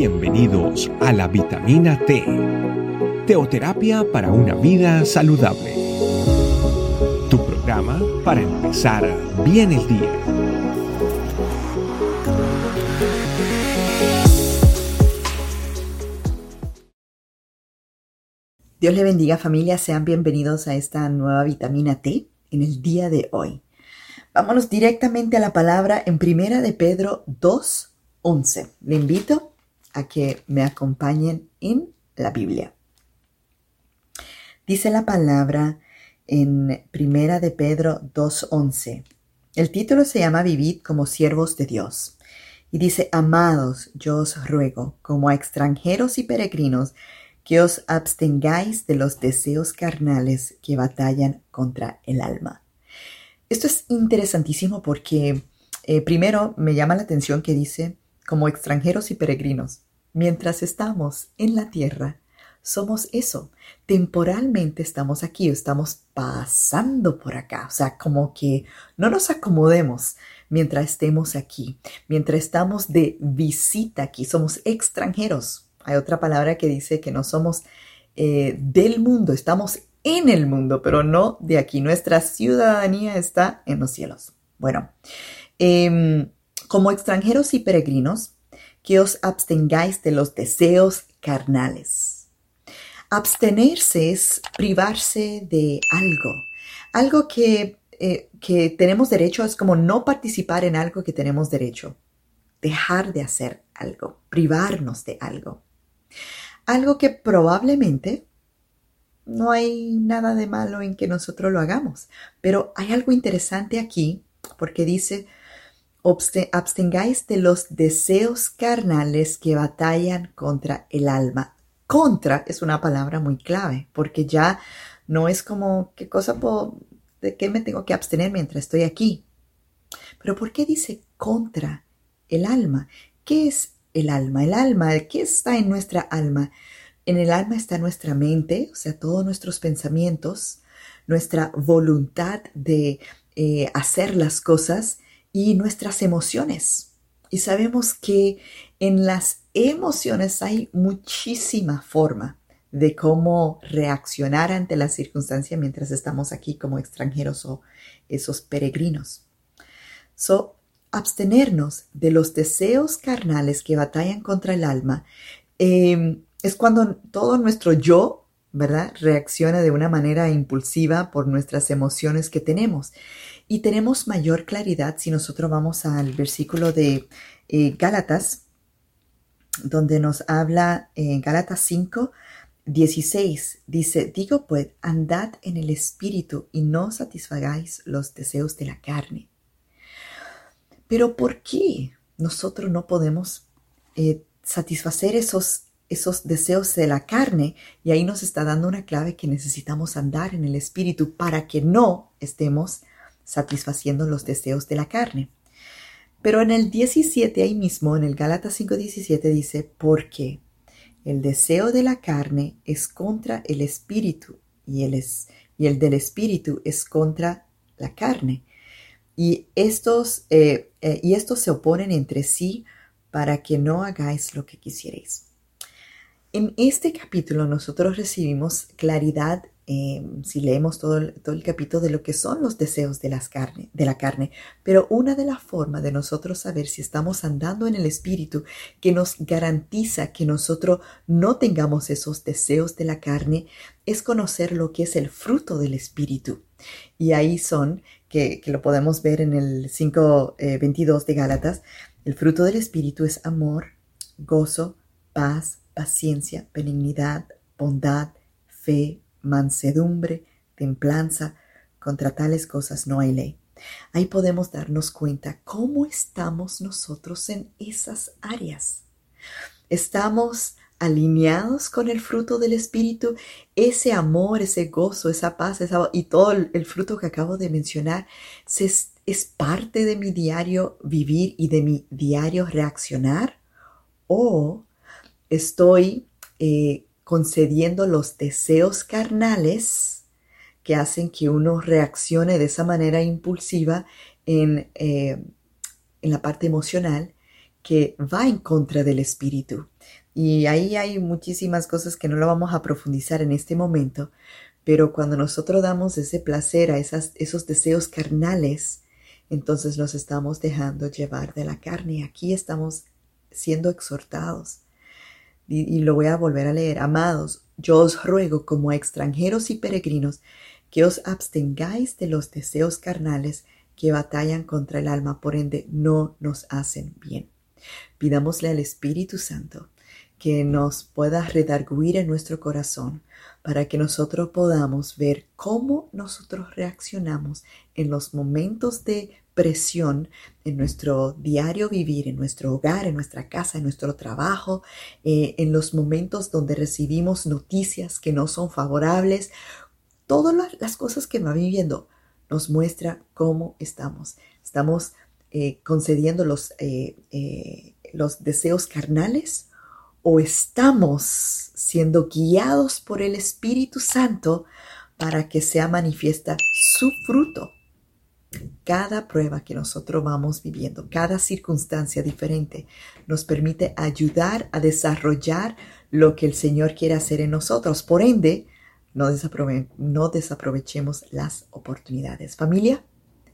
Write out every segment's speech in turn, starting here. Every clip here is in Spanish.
Bienvenidos a la vitamina T, teoterapia para una vida saludable. Tu programa para empezar bien el día. Dios le bendiga familia, sean bienvenidos a esta nueva vitamina T en el día de hoy. Vámonos directamente a la palabra en Primera de Pedro 2.11. Le invito a que me acompañen en la Biblia. Dice la palabra en Primera de Pedro 2.11. El título se llama Vivid como siervos de Dios. Y dice, Amados, yo os ruego, como a extranjeros y peregrinos, que os abstengáis de los deseos carnales que batallan contra el alma. Esto es interesantísimo porque eh, primero me llama la atención que dice, como extranjeros y peregrinos. Mientras estamos en la tierra, somos eso. Temporalmente estamos aquí, estamos pasando por acá. O sea, como que no nos acomodemos mientras estemos aquí, mientras estamos de visita aquí, somos extranjeros. Hay otra palabra que dice que no somos eh, del mundo, estamos en el mundo, pero no de aquí. Nuestra ciudadanía está en los cielos. Bueno, em, como extranjeros y peregrinos, que os abstengáis de los deseos carnales. Abstenerse es privarse de algo, algo que, eh, que tenemos derecho, es como no participar en algo que tenemos derecho, dejar de hacer algo, privarnos de algo. Algo que probablemente no hay nada de malo en que nosotros lo hagamos, pero hay algo interesante aquí porque dice, abstengáis de los deseos carnales que batallan contra el alma. Contra es una palabra muy clave, porque ya no es como, ¿qué cosa puedo, de qué me tengo que abstener mientras estoy aquí? Pero ¿por qué dice contra el alma? ¿Qué es el alma? El alma, ¿qué está en nuestra alma? En el alma está nuestra mente, o sea, todos nuestros pensamientos, nuestra voluntad de eh, hacer las cosas y nuestras emociones. Y sabemos que en las emociones hay muchísima forma de cómo reaccionar ante la circunstancia mientras estamos aquí como extranjeros o esos peregrinos. So, abstenernos de los deseos carnales que batallan contra el alma em, es cuando todo nuestro yo, ¿verdad? Reacciona de una manera impulsiva por nuestras emociones que tenemos. Y tenemos mayor claridad si nosotros vamos al versículo de eh, Gálatas, donde nos habla en Gálatas 5, 16. Dice, digo pues, andad en el espíritu y no satisfagáis los deseos de la carne. Pero ¿por qué nosotros no podemos eh, satisfacer esos, esos deseos de la carne? Y ahí nos está dando una clave que necesitamos andar en el espíritu para que no estemos satisfaciendo los deseos de la carne. Pero en el 17, ahí mismo, en el Gálatas 5:17 dice, porque el deseo de la carne es contra el espíritu y el, es, y el del espíritu es contra la carne. Y estos, eh, eh, y estos se oponen entre sí para que no hagáis lo que quisierais. En este capítulo nosotros recibimos claridad Em, si leemos todo el, todo el, capítulo de lo que son los deseos de, las carne, de la carne. Pero una de las formas de nosotros saber si estamos andando en el Espíritu que nos garantiza que nosotros no tengamos esos deseos de la carne es conocer lo que es el fruto del Espíritu. Y ahí son, que, lo podemos ver en el 5.22 eh, de Gálatas, el fruto del Espíritu es amor, gozo, paz, paciencia, benignidad, bondad, fe, mansedumbre, templanza, contra tales cosas no hay ley. Ahí podemos darnos cuenta cómo estamos nosotros en esas áreas. Estamos alineados con el fruto del Espíritu, ese amor, ese gozo, esa paz y todo el, fruto que acabo de mencionar es, parte de mi diario vivir y de mi diario reaccionar o estoy eh, concediendo los deseos carnales que hacen que uno reaccione de esa manera impulsiva en, eh, en la parte emocional que va en contra del espíritu. Y ahí hay muchísimas cosas que no lo vamos a profundizar en este momento, pero cuando nosotros damos ese placer a esas, esos deseos carnales, entonces nos estamos dejando llevar de la carne. Aquí estamos siendo exhortados. Y, lo voy a volver a leer. Amados, yo os ruego como extranjeros y peregrinos que os abstengáis de los deseos carnales que batallan contra el alma, por ende no nos hacen bien. Pidámosle al Espíritu Santo que nos pueda redarguir en nuestro corazón para que nosotros podamos ver cómo nosotros reaccionamos en los momentos de presión en nuestro diario vivir, en nuestro hogar, en nuestra casa, en nuestro trabajo, eh, en los momentos donde recibimos noticias que no son favorables, todas las cosas que va viviendo nos muestra cómo estamos. Estamos eh, concediendo los, eh, los deseos carnales o estamos siendo guiados por el Espíritu Santo para que sea manifiesta su fruto. Cada prueba que nosotros vamos viviendo, cada circunstancia diferente, nos permite ayudar a desarrollar lo que el Señor quiere hacer en nosotros. Por ende, no, no desaprovechemos las oportunidades. Familia,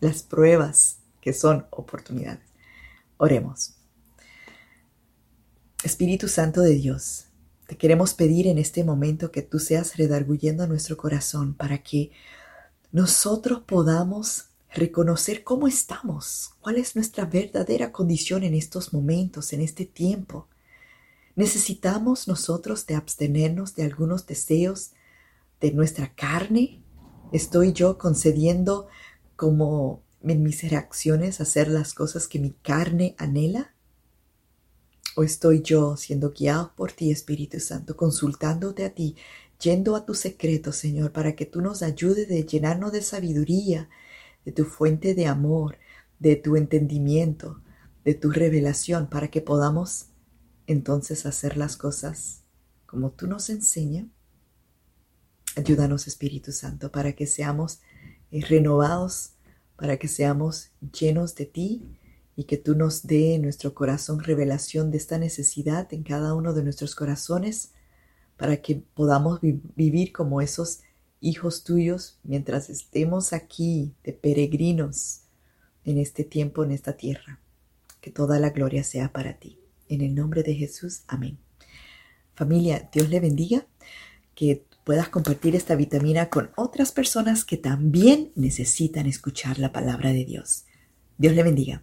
las pruebas que son oportunidades. Oremos. Espíritu Santo de Dios, te queremos pedir en este momento que tú seas redarguyendo nuestro corazón para que nosotros podamos reconocer cómo estamos, cuál es nuestra verdadera condición en estos momentos, en este tiempo. Necesitamos nosotros de abstenernos de algunos deseos de nuestra carne. Estoy yo concediendo como en mis reacciones hacer las cosas que mi carne anhela. ¿O estoy yo siendo guiado por ti, Espíritu Santo, consultándote a ti, yendo a tu secreto, Señor, para que tú nos ayudes de llenarnos de sabiduría, de tu fuente de amor, de tu entendimiento, de tu revelación, para que podamos entonces hacer las cosas como tú nos enseñas? Ayúdanos, Espíritu Santo, para que seamos eh, renovados, para que seamos llenos de ti y que tú nos dé en nuestro corazón revelación de esta necesidad en cada uno de nuestros corazones para que podamos vivir como esos hijos tuyos mientras estemos aquí de peregrinos en este tiempo, en esta tierra. Que toda la gloria sea para ti. En el nombre de Jesús, amén. Familia, Dios le bendiga, que puedas compartir esta vitamina con otras personas que también necesitan escuchar la palabra de Dios. Dios le bendiga.